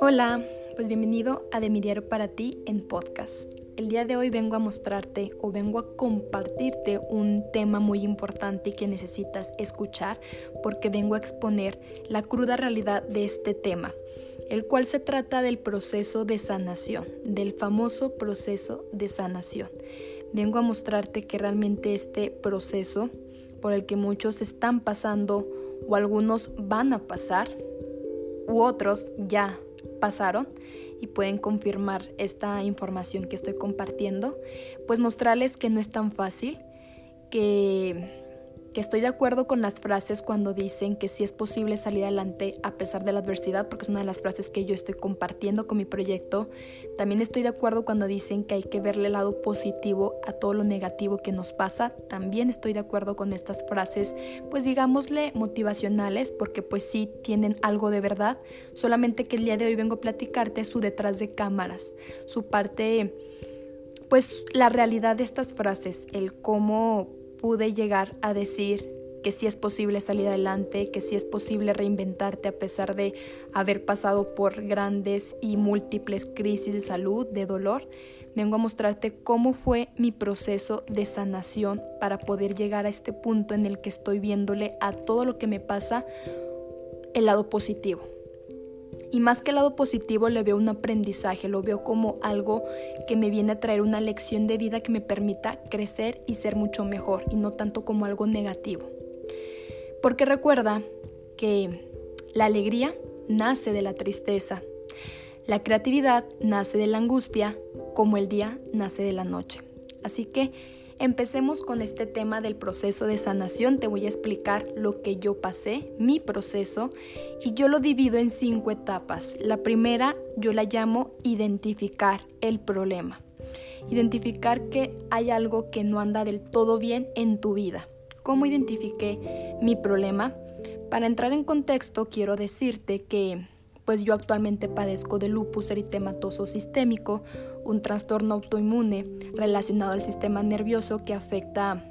Hola, pues bienvenido a De para ti en podcast. El día de hoy vengo a mostrarte o vengo a compartirte un tema muy importante que necesitas escuchar porque vengo a exponer la cruda realidad de este tema, el cual se trata del proceso de sanación, del famoso proceso de sanación. Vengo a mostrarte que realmente este proceso por el que muchos están pasando o algunos van a pasar u otros ya pasaron y pueden confirmar esta información que estoy compartiendo, pues mostrarles que no es tan fácil, que que estoy de acuerdo con las frases cuando dicen que sí es posible salir adelante a pesar de la adversidad, porque es una de las frases que yo estoy compartiendo con mi proyecto. También estoy de acuerdo cuando dicen que hay que verle el lado positivo a todo lo negativo que nos pasa. También estoy de acuerdo con estas frases, pues digámosle motivacionales, porque pues sí tienen algo de verdad, solamente que el día de hoy vengo a platicarte su detrás de cámaras, su parte, pues la realidad de estas frases, el cómo pude llegar a decir que sí es posible salir adelante, que sí es posible reinventarte a pesar de haber pasado por grandes y múltiples crisis de salud, de dolor, vengo a mostrarte cómo fue mi proceso de sanación para poder llegar a este punto en el que estoy viéndole a todo lo que me pasa el lado positivo. Y más que el lado positivo le veo un aprendizaje, lo veo como algo que me viene a traer una lección de vida que me permita crecer y ser mucho mejor y no tanto como algo negativo. Porque recuerda que la alegría nace de la tristeza, la creatividad nace de la angustia, como el día nace de la noche. Así que Empecemos con este tema del proceso de sanación. Te voy a explicar lo que yo pasé, mi proceso, y yo lo divido en cinco etapas. La primera yo la llamo identificar el problema. Identificar que hay algo que no anda del todo bien en tu vida. ¿Cómo identifiqué mi problema? Para entrar en contexto, quiero decirte que pues yo actualmente padezco de lupus eritematoso sistémico, un trastorno autoinmune relacionado al sistema nervioso que afecta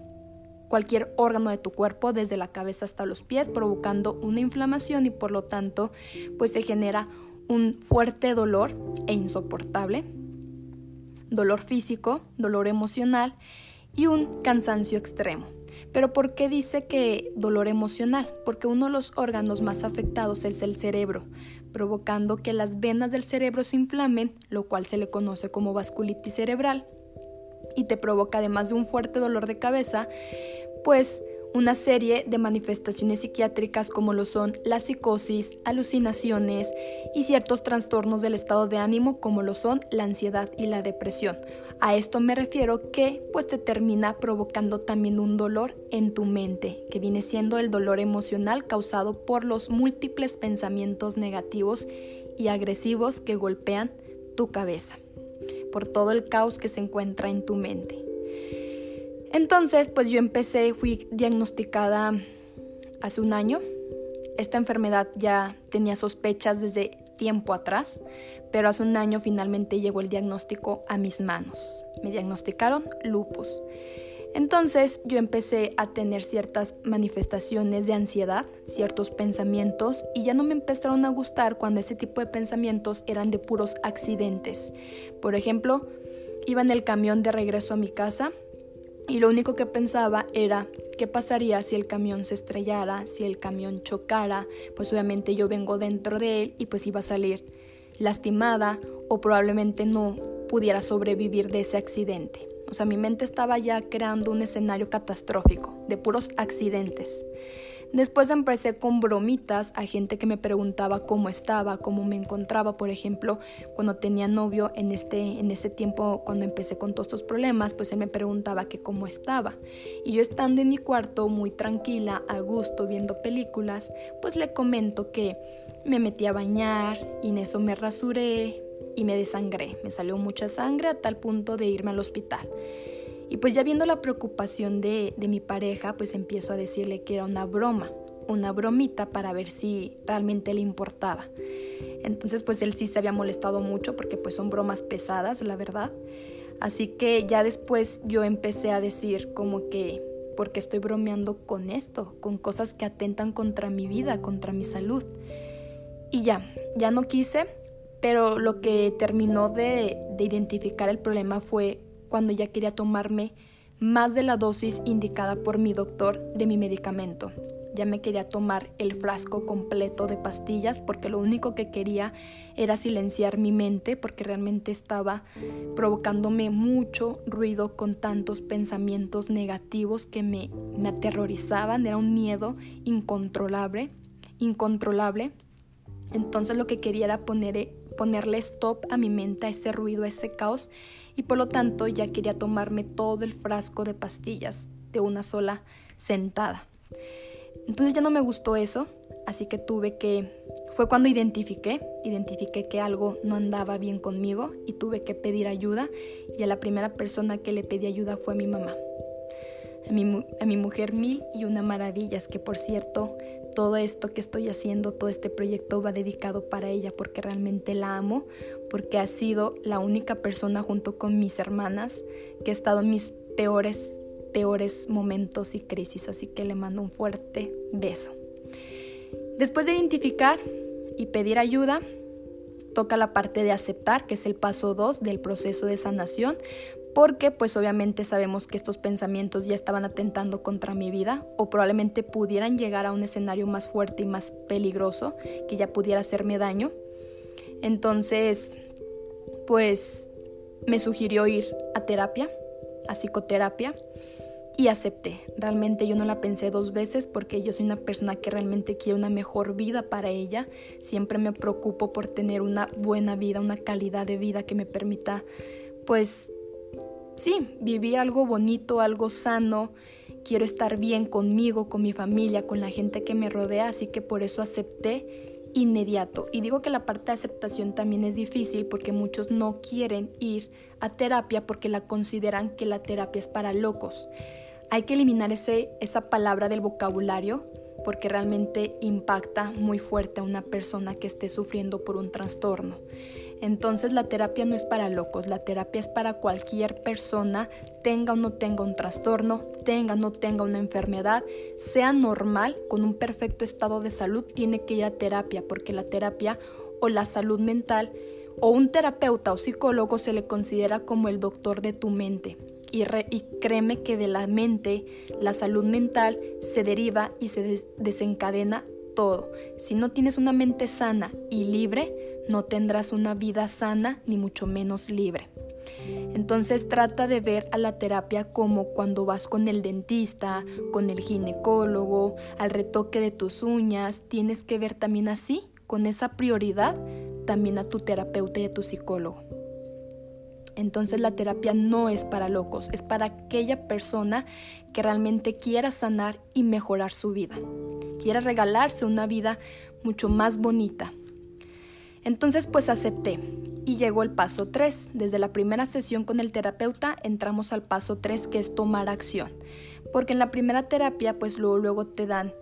cualquier órgano de tu cuerpo desde la cabeza hasta los pies, provocando una inflamación y por lo tanto pues se genera un fuerte dolor e insoportable, dolor físico, dolor emocional y un cansancio extremo. Pero ¿por qué dice que dolor emocional? Porque uno de los órganos más afectados es el cerebro, provocando que las venas del cerebro se inflamen, lo cual se le conoce como vasculitis cerebral, y te provoca además de un fuerte dolor de cabeza, pues una serie de manifestaciones psiquiátricas como lo son la psicosis, alucinaciones y ciertos trastornos del estado de ánimo como lo son la ansiedad y la depresión. A esto me refiero que pues te termina provocando también un dolor en tu mente, que viene siendo el dolor emocional causado por los múltiples pensamientos negativos y agresivos que golpean tu cabeza, por todo el caos que se encuentra en tu mente. Entonces, pues yo empecé, fui diagnosticada hace un año. Esta enfermedad ya tenía sospechas desde tiempo atrás, pero hace un año finalmente llegó el diagnóstico a mis manos. Me diagnosticaron lupus. Entonces yo empecé a tener ciertas manifestaciones de ansiedad, ciertos pensamientos, y ya no me empezaron a gustar cuando este tipo de pensamientos eran de puros accidentes. Por ejemplo, iba en el camión de regreso a mi casa y lo único que pensaba era qué pasaría si el camión se estrellara, si el camión chocara, pues obviamente yo vengo dentro de él y pues iba a salir lastimada o probablemente no pudiera sobrevivir de ese accidente. O sea, mi mente estaba ya creando un escenario catastrófico, de puros accidentes. Después empecé con bromitas a gente que me preguntaba cómo estaba, cómo me encontraba, por ejemplo, cuando tenía novio en este en ese tiempo cuando empecé con todos estos problemas, pues él me preguntaba que cómo estaba. Y yo estando en mi cuarto muy tranquila, a gusto viendo películas, pues le comento que me metí a bañar y en eso me rasuré y me desangré. Me salió mucha sangre a tal punto de irme al hospital. Y pues ya viendo la preocupación de, mi pareja, pues empiezo a decirle que era una broma, una bromita para ver si realmente le importaba. Entonces pues él sí se había molestado mucho porque pues son bromas pesadas, la verdad. Así que ya después yo empecé a decir como que porque estoy bromeando con esto, con cosas que atentan contra mi vida, contra mi salud. Y ya, ya no quise, pero lo que terminó de, de identificar el problema fue cuando ya quería tomarme más de la dosis indicada por mi doctor de mi medicamento. Ya me quería tomar el frasco completo de pastillas porque lo único que quería era silenciar mi mente porque realmente estaba provocándome mucho ruido con tantos pensamientos negativos que me, me aterrorizaban. Era un miedo incontrolable, incontrolable. Entonces lo que quería era poner, ponerle stop a mi mente, a ese ruido, a ese caos y por lo tanto ya quería tomarme todo el frasco de pastillas de una sola sentada. Entonces ya no me gustó eso, así que tuve que, fue cuando identifiqué, identifiqué que algo no andaba bien conmigo y tuve que pedir ayuda y a la primera persona que le pedí ayuda fue a mi mamá. A mi, a mi mujer mil y una maravilla, es que por cierto, todo esto que estoy haciendo, todo este proyecto va dedicado para ella porque realmente la amo, porque ha sido la única persona junto con mis hermanas que ha estado en mis peores peores momentos y crisis, así que le mando un fuerte beso. Después de identificar y pedir ayuda, toca la parte de aceptar, que es el paso 2 del proceso de sanación, porque pues obviamente sabemos que estos pensamientos ya estaban atentando contra mi vida o probablemente pudieran llegar a un escenario más fuerte y más peligroso que ya pudiera hacerme daño. Entonces, pues me sugirió ir a terapia, a psicoterapia y acepté. Realmente yo no la pensé dos veces porque yo soy una persona que realmente quiere una mejor vida para ella. Siempre me preocupo por tener una buena vida, una calidad de vida que me permita, pues, sí, vivir algo bonito, algo sano. Quiero estar bien conmigo, con mi familia, con la gente que me rodea, así que por eso acepté inmediato. Y digo que la parte de aceptación también es difícil porque muchos no quieren ir a terapia porque la consideran que la terapia es para locos. Hay que eliminar ese, esa palabra del vocabulario porque realmente impacta muy fuerte a una persona que esté sufriendo por un trastorno. Entonces la terapia no es para locos, la terapia es para cualquier persona, tenga o no tenga un trastorno, tenga o no tenga una enfermedad, sea normal, con un perfecto estado de salud, tiene que ir a terapia, porque la terapia o la salud mental o un terapeuta o psicólogo se le considera como el doctor de tu mente. Y, créeme que de la mente, la salud mental se deriva y se desencadena todo. Si no tienes una mente sana y libre, no tendrás una vida sana ni mucho menos libre. Entonces trata de ver a la terapia como cuando vas con el dentista, con el ginecólogo, al retoque de tus uñas, tienes que ver también así, con esa prioridad, también a tu terapeuta y a tu psicólogo. Entonces la terapia no es para locos, es para aquella persona que realmente quiera sanar y mejorar su vida, quiera regalarse una vida mucho más bonita. Entonces pues acepté y llegó el paso 3. Desde la primera sesión con el terapeuta entramos al paso 3 que es tomar acción. Porque en la primera terapia pues luego, luego te dan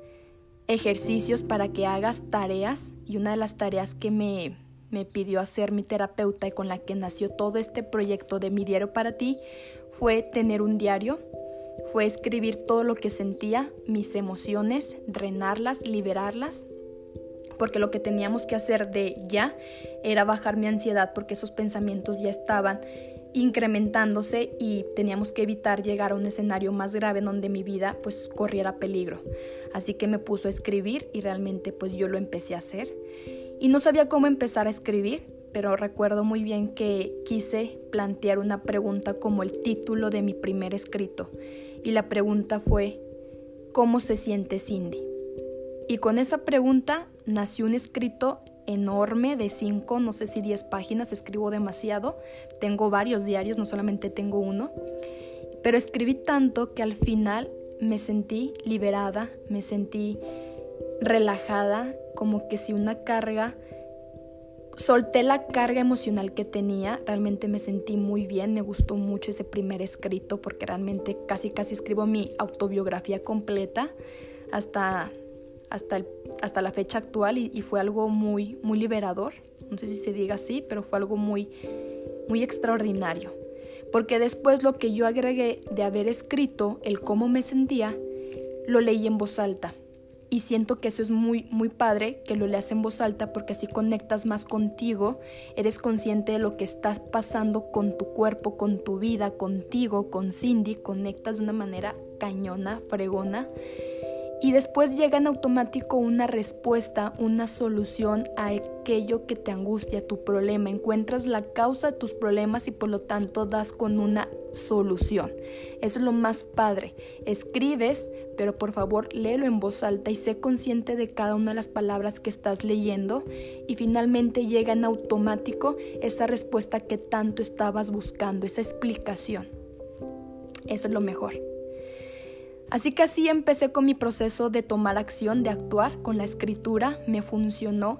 ejercicios para que hagas tareas y una de las tareas que me me pidió hacer mi terapeuta y con la que nació todo este proyecto de mi diario para ti fue tener un diario, fue escribir todo lo que sentía, mis emociones, drenarlas, liberarlas, porque lo que teníamos que hacer de ya era bajar mi ansiedad porque esos pensamientos ya estaban incrementándose y teníamos que evitar llegar a un escenario más grave donde mi vida pues corriera peligro. Así que me puso a escribir y realmente pues yo lo empecé a hacer y no sabía cómo empezar a escribir, pero recuerdo muy bien que quise plantear una pregunta como el título de mi primer escrito. Y la pregunta fue, ¿cómo se siente Cindy? Y con esa pregunta nació un escrito enorme de cinco, no sé si diez páginas, escribo demasiado, tengo varios diarios, no solamente tengo uno, pero escribí tanto que al final me sentí liberada, me sentí relajada, como que si una carga, solté la carga emocional que tenía, realmente me sentí muy bien, me gustó mucho ese primer escrito porque realmente casi casi escribo mi autobiografía completa hasta, hasta, hasta la fecha actual y, fue algo muy, muy liberador, no sé si se diga así, pero fue algo muy, muy extraordinario. Porque después lo que yo agregué de haber escrito, el cómo me sentía, lo leí en voz alta. Y siento que eso es muy, muy padre, que lo leas en voz alta porque así conectas más contigo, eres consciente de lo que está pasando con tu cuerpo, con tu vida, contigo, con Cindy, conectas de una manera cañona, fregona y después llega en automático una respuesta, una solución a aquello que te angustia, tu problema. Encuentras la causa de tus problemas y por lo tanto das con una solución. Eso es lo más padre. Escribes, pero por favor léelo en voz alta y sé consciente de cada una de las palabras que estás leyendo y finalmente llega en automático esa respuesta que tanto estabas buscando, esa explicación. Eso es lo mejor. Así que así empecé con mi proceso de tomar acción, de actuar con la escritura. Me funcionó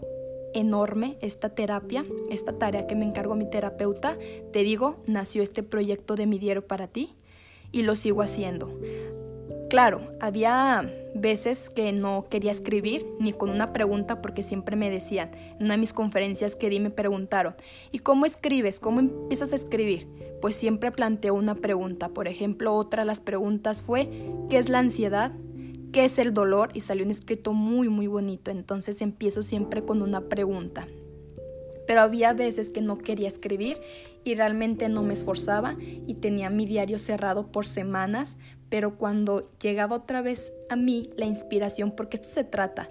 enorme esta terapia, esta tarea que me encargó mi terapeuta. Te digo, nació este proyecto de mi diario para ti y lo sigo haciendo. Claro, había veces que no quería escribir ni con una pregunta porque siempre me decían, en una de mis conferencias que di me preguntaron, ¿y cómo escribes? ¿Cómo empiezas a escribir? Pues siempre planteo una pregunta. Por ejemplo, otra de las preguntas fue, ¿qué es la ansiedad? ¿Qué es el dolor? Y salió un escrito muy, muy bonito. Entonces empiezo siempre con una pregunta. Pero había veces que no quería escribir y realmente no me esforzaba y tenía mi diario cerrado por semanas pero cuando llegaba otra vez a mí la inspiración, porque esto se trata,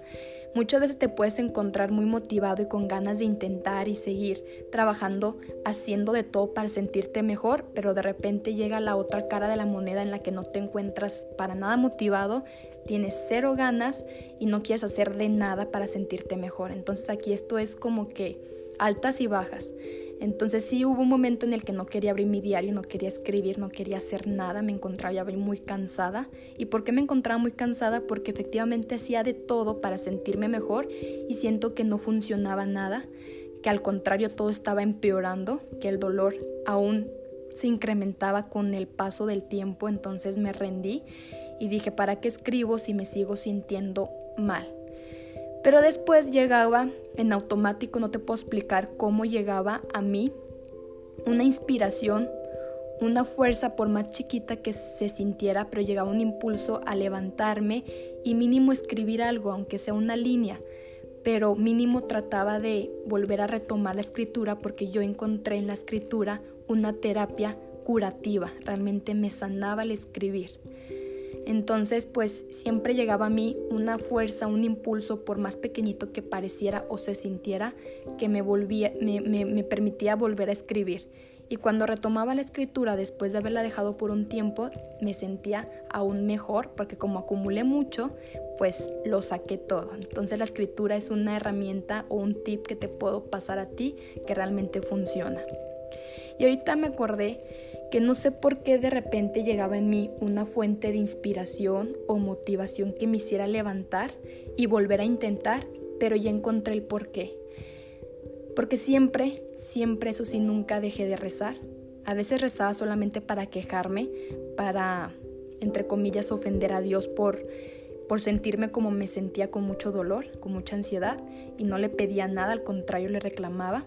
muchas veces te puedes encontrar muy motivado y con ganas de intentar y seguir trabajando, haciendo de todo para sentirte mejor, pero de repente llega la otra cara de la moneda en la que no te encuentras para nada motivado, tienes cero ganas y no quieres hacer de nada para sentirte mejor. Entonces aquí esto es como que altas y bajas. Entonces sí hubo un momento en el que no quería abrir mi diario, no quería escribir, no quería hacer nada, me encontraba muy cansada. ¿Y por qué me encontraba muy cansada? Porque efectivamente hacía de todo para sentirme mejor y siento que no funcionaba nada, que al contrario todo estaba empeorando, que el dolor aún se incrementaba con el paso del tiempo, entonces me rendí y dije, ¿para qué escribo si me sigo sintiendo mal? Pero después llegaba en automático, no te puedo explicar cómo llegaba a mí una inspiración, una fuerza por más chiquita que se sintiera, pero llegaba un impulso a levantarme y mínimo escribir algo, aunque sea una línea, pero mínimo trataba de volver a retomar la escritura porque yo encontré en la escritura una terapia curativa, realmente me sanaba el escribir. Entonces, pues siempre llegaba a mí una fuerza, un impulso, por más pequeñito que pareciera o se sintiera, que me, volvía, me, permitía volver a escribir. Y cuando retomaba la escritura después de haberla dejado por un tiempo, me sentía aún mejor porque como acumulé mucho, pues lo saqué todo. Entonces la escritura es una herramienta o un tip que te puedo pasar a ti que realmente funciona. Y ahorita me acordé que no sé por qué de repente llegaba en mí una fuente de inspiración o motivación que me hiciera levantar y volver a intentar, pero ya encontré el por qué. Porque siempre, siempre, eso sí, nunca dejé de rezar. A veces rezaba solamente para quejarme, para, entre comillas, ofender a Dios por, por sentirme como me sentía con mucho dolor, con mucha ansiedad, y no le pedía nada, al contrario le reclamaba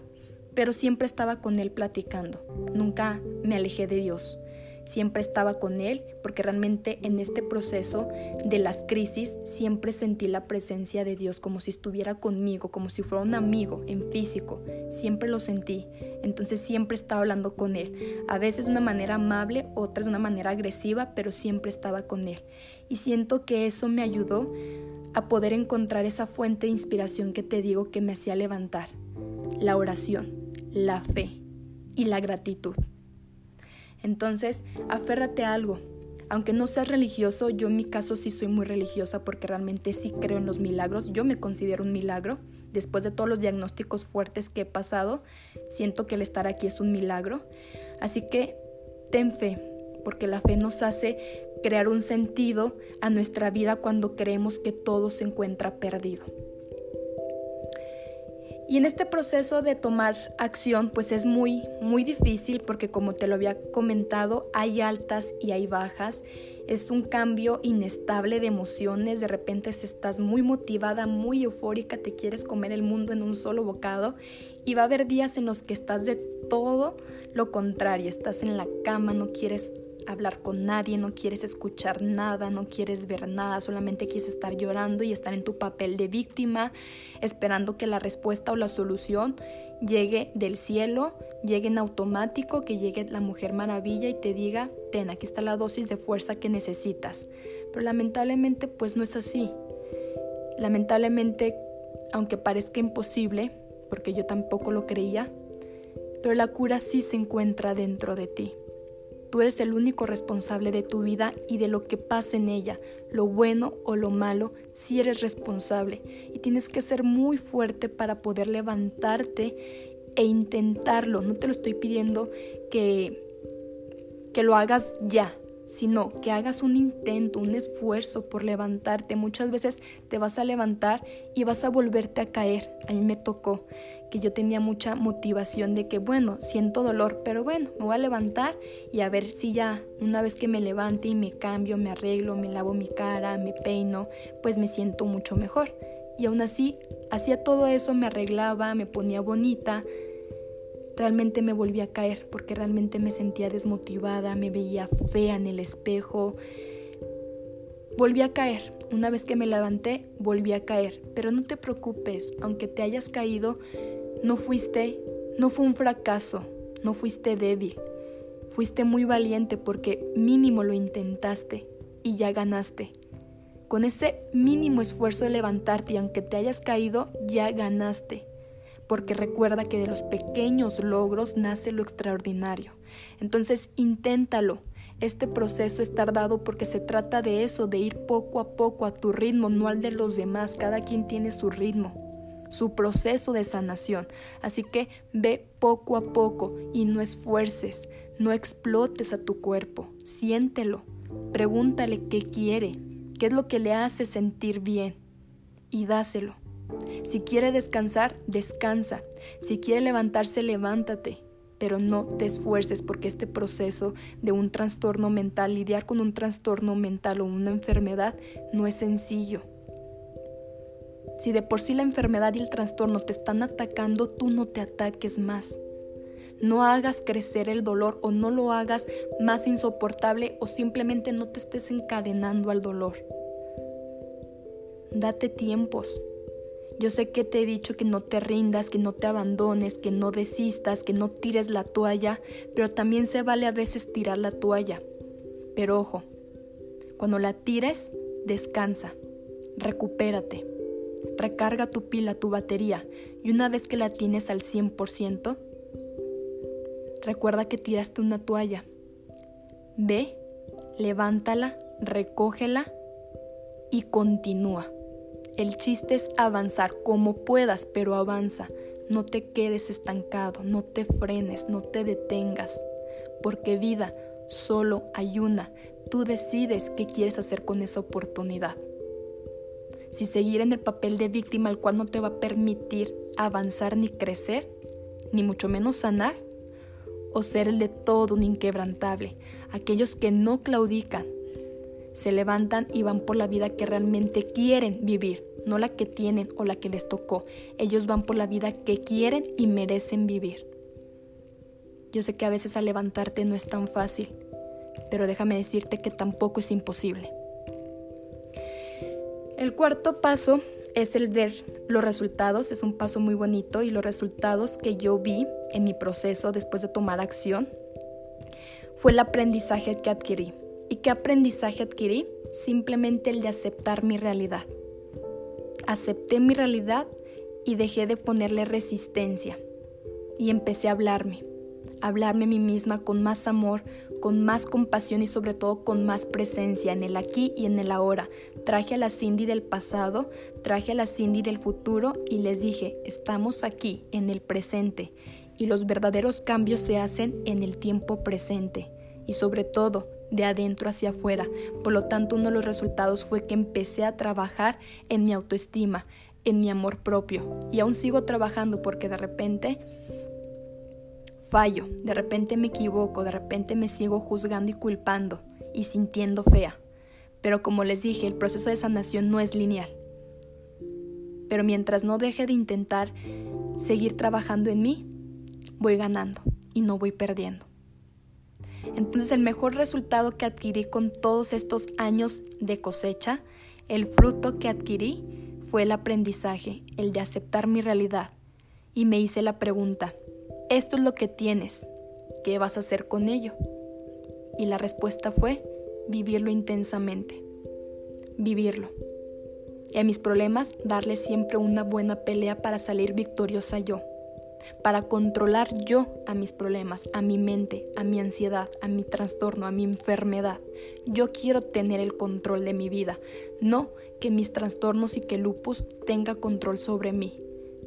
pero siempre estaba con Él platicando, nunca me alejé de Dios. Siempre estaba con Él porque realmente en este proceso de las crisis siempre sentí la presencia de Dios como si estuviera conmigo, como si fuera un amigo en físico. Siempre lo sentí. Entonces siempre estaba hablando con Él. A veces de una manera amable, otras de una manera agresiva, pero siempre estaba con Él. Y siento que eso me ayudó a poder encontrar esa fuente de inspiración que te digo que me hacía levantar. La oración la fe y la gratitud. Entonces, aférrate a algo. Aunque no seas religioso, yo en mi caso sí soy muy religiosa porque realmente sí creo en los milagros. Yo me considero un milagro. Después de todos los diagnósticos fuertes que he pasado, siento que el estar aquí es un milagro. Así que ten fe, porque la fe nos hace crear un sentido a nuestra vida cuando creemos que todo se encuentra perdido. Y en este proceso de tomar acción, pues es muy, muy difícil porque como te lo había comentado, hay altas y hay bajas. es un cambio inestable de emociones, de repente estás muy motivada, muy eufórica, te quieres comer el mundo en un solo bocado. Y va a haber días en los que estás de todo lo contrario, estás en la cama, no quieres hablar con nadie, no quieres escuchar nada, no quieres ver nada, solamente quieres estar llorando y estar en tu papel de víctima, esperando que la respuesta o la solución llegue del cielo, llegue en automático, que llegue la mujer maravilla y te diga, ten, aquí está la dosis de fuerza que necesitas. Pero lamentablemente pues no es así. Lamentablemente, aunque parezca imposible, porque yo tampoco lo creía, pero la cura sí se encuentra dentro de ti. Tú eres el único responsable de tu vida y de lo que pasa en ella, lo bueno o lo malo, si eres responsable. Y tienes que ser muy fuerte para poder levantarte e intentarlo. No te lo estoy pidiendo que, que lo hagas ya, sino que hagas un intento, un esfuerzo por levantarte. Muchas veces te vas a levantar y vas a volverte a caer. A mí me tocó que yo tenía mucha motivación de que, bueno, siento dolor, pero bueno, me voy a levantar y a ver si ya una vez que me levante y me cambio, me arreglo, me lavo mi cara, me peino, pues me siento mucho mejor. Y aún así, hacía todo eso, me arreglaba, me ponía bonita, realmente me volví a caer porque realmente me sentía desmotivada, me veía fea en el espejo. Volví a caer. Una vez que me levanté, volví a caer. Pero no te preocupes, aunque te hayas caído, no fuiste, no fue un fracaso, no fuiste débil. Fuiste muy valiente porque mínimo lo intentaste y ya ganaste. Con ese mínimo esfuerzo de levantarte y aunque te hayas caído, ya ganaste porque recuerda que de los pequeños logros nace lo extraordinario. Entonces, inténtalo. Este proceso es tardado porque se trata de eso, de ir poco a poco a tu ritmo, no al de los demás. Cada quien tiene su ritmo, su proceso de sanación. Así que ve poco a poco y no esfuerces, no explotes a tu cuerpo, siéntelo, pregúntale qué quiere, qué es lo que le hace sentir bien y dáselo. Si quiere descansar, descansa. Si quiere levantarse, levántate. Pero no te esfuerces porque este proceso de un trastorno mental, lidiar con un trastorno mental o una enfermedad, no es sencillo. Si de por sí la enfermedad y el trastorno te están atacando, tú no te ataques más. No hagas crecer el dolor o no lo hagas más insoportable o simplemente no te estés encadenando al dolor. Date tiempos. Yo sé que te he dicho que no te rindas, que no te abandones, que no desistas, que no tires la toalla, pero también se vale a veces tirar la toalla. Pero ojo, cuando la tires, descansa, recupérate, recarga tu pila, tu batería, y una vez que la tienes al 100%, recuerda que tiraste una toalla. Ve, levántala, recógela y continúa. El chiste es avanzar como puedas, pero avanza. No te quedes estancado, no te frenes, no te detengas. Porque vida solo hay una. Tú decides qué quieres hacer con esa oportunidad. Si seguir en el papel de víctima, el cual no te va a permitir avanzar ni crecer, ni mucho menos sanar, o ser el de todo un inquebrantable, aquellos que no claudican, se levantan y van por la vida que realmente quieren vivir, no la que tienen o la que les tocó. Ellos van por la vida que quieren y merecen vivir. Yo sé que a veces al levantarte no es tan fácil, pero déjame decirte que tampoco es imposible. El cuarto paso es el ver los resultados, es un paso muy bonito y los resultados que yo vi en mi proceso después de tomar acción fue el aprendizaje que adquirí. ¿Y qué aprendizaje adquirí? Simplemente el de aceptar mi realidad. Acepté mi realidad y dejé de ponerle resistencia. Y empecé a hablarme, hablarme a mí misma con más amor, con más compasión y sobre todo con más presencia en el aquí y en el ahora. Traje a la Cindy del pasado, traje a la Cindy del futuro y les dije, estamos aquí, en el presente. Y los verdaderos cambios se hacen en el tiempo presente. Y sobre todo, de adentro hacia afuera. Por lo tanto, uno de los resultados fue que empecé a trabajar en mi autoestima, en mi amor propio. Y aún sigo trabajando porque de repente fallo, de repente me equivoco, de repente me sigo juzgando y culpando. y sintiendo fea. Pero como les dije, el proceso de sanación no es lineal. Pero mientras no deje de intentar seguir trabajando en mí, voy ganando y no voy perdiendo. Entonces el mejor resultado que adquirí con todos estos años de cosecha, el fruto que adquirí, fue el aprendizaje, el de aceptar mi realidad. Y me hice la pregunta, esto es lo que tienes, ¿qué vas a hacer con ello? Y la respuesta fue vivirlo intensamente, vivirlo. Y a mis problemas darle siempre una buena pelea para salir victoriosa yo para controlar yo a mis problemas, a mi mente, a mi ansiedad, a mi trastorno, a mi enfermedad. Yo quiero tener el control de mi vida, no que mis trastornos y que lupus tenga control sobre mí.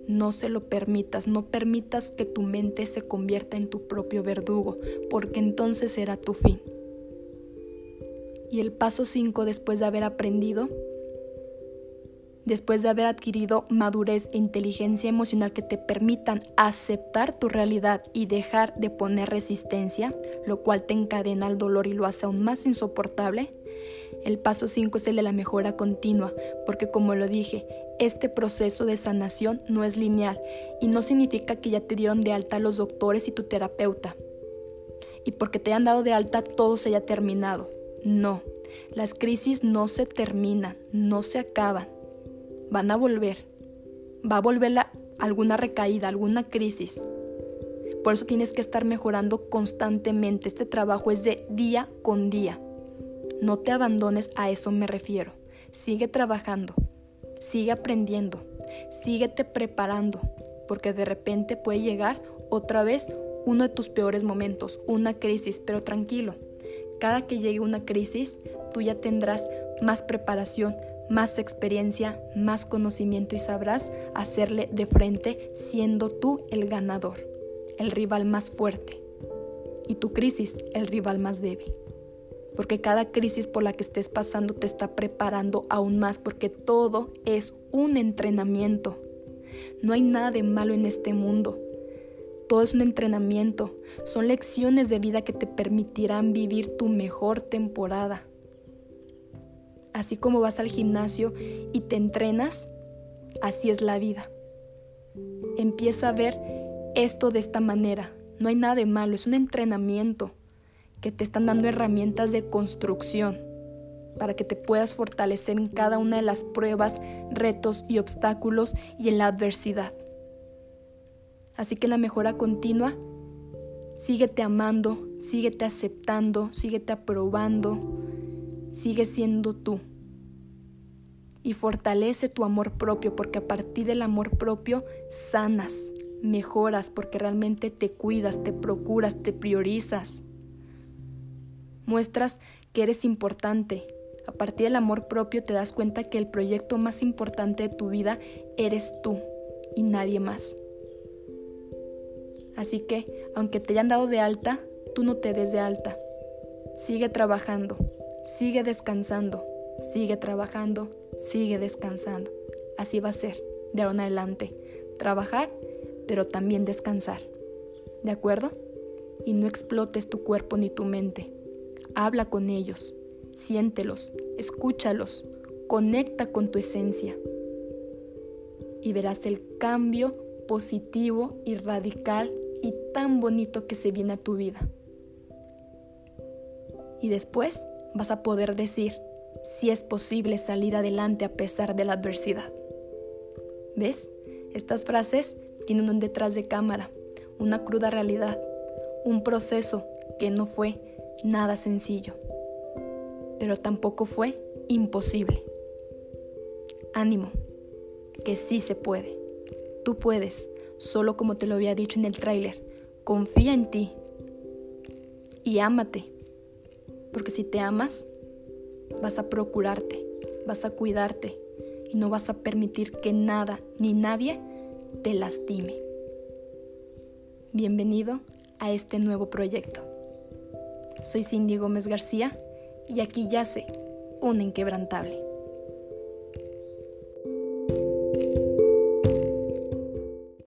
No se lo permitas, no permitas que tu mente se convierta en tu propio verdugo, porque entonces será tu fin. Y el paso 5 después de haber aprendido después de haber adquirido madurez e inteligencia emocional que te permitan aceptar tu realidad y dejar de poner resistencia, lo cual te encadena al dolor y lo hace aún más insoportable, el paso 5 es el de la mejora continua, porque como lo dije, este proceso de sanación no es lineal y no significa que ya te dieron de alta los doctores y tu terapeuta. Y porque te han dado de alta todo se haya terminado. No, las crisis no se terminan, no se acaban van a volver. Va a volver alguna recaída, alguna crisis. Por eso tienes que estar mejorando constantemente. Este trabajo es de día con día. No te abandones, a eso me refiero. Sigue trabajando, sigue aprendiendo, síguete preparando, porque de repente puede llegar otra vez uno de tus peores momentos, una crisis, pero tranquilo. Cada que llegue una crisis, tú ya tendrás más preparación, más experiencia, más conocimiento y sabrás hacerle de frente siendo tú el ganador, el rival más fuerte y tu crisis el rival más débil. Porque cada crisis por la que estés pasando te está preparando aún más porque todo es un entrenamiento. No hay nada de malo en este mundo. Todo es un entrenamiento. Son lecciones de vida que te permitirán vivir tu mejor temporada Así como vas al gimnasio y te entrenas, así es la vida. Empieza a ver esto de esta manera. No hay nada de malo, es un entrenamiento que te están dando herramientas de construcción para que te puedas fortalecer en cada una de las pruebas, retos y obstáculos y en la adversidad. Así que la mejora continua, síguete amando, síguete aceptando, síguete aprobando, sigue siendo tú. Y fortalece tu amor propio porque a partir del amor propio sanas, mejoras porque realmente te cuidas, te procuras, te priorizas. Muestras que eres importante. A partir del amor propio te das cuenta que el proyecto más importante de tu vida eres tú y nadie más. Así que, aunque te hayan dado de alta, tú no te des de alta. Sigue trabajando. Sigue descansando, sigue trabajando, sigue descansando. Así va a ser de ahora en adelante. Trabajar, pero también descansar. ¿De acuerdo? Y no explotes tu cuerpo ni tu mente. Habla con ellos, siéntelos, escúchalos, conecta con tu esencia. Y verás el cambio positivo y radical y tan bonito que se viene a tu vida. Y después vas a poder decir si es posible salir adelante a pesar de la adversidad. ¿Ves? Estas frases tienen un detrás de cámara, una cruda realidad, un proceso que no fue nada sencillo, pero tampoco fue imposible. Ánimo, que sí se puede. Tú puedes, solo como te lo había dicho en el tráiler. Confía en ti y ámate porque si te amas, vas a procurarte, vas a cuidarte y no vas a permitir que nada ni nadie te lastime. Bienvenido a este nuevo proyecto. Soy Cindy Gómez García y aquí yace un inquebrantable.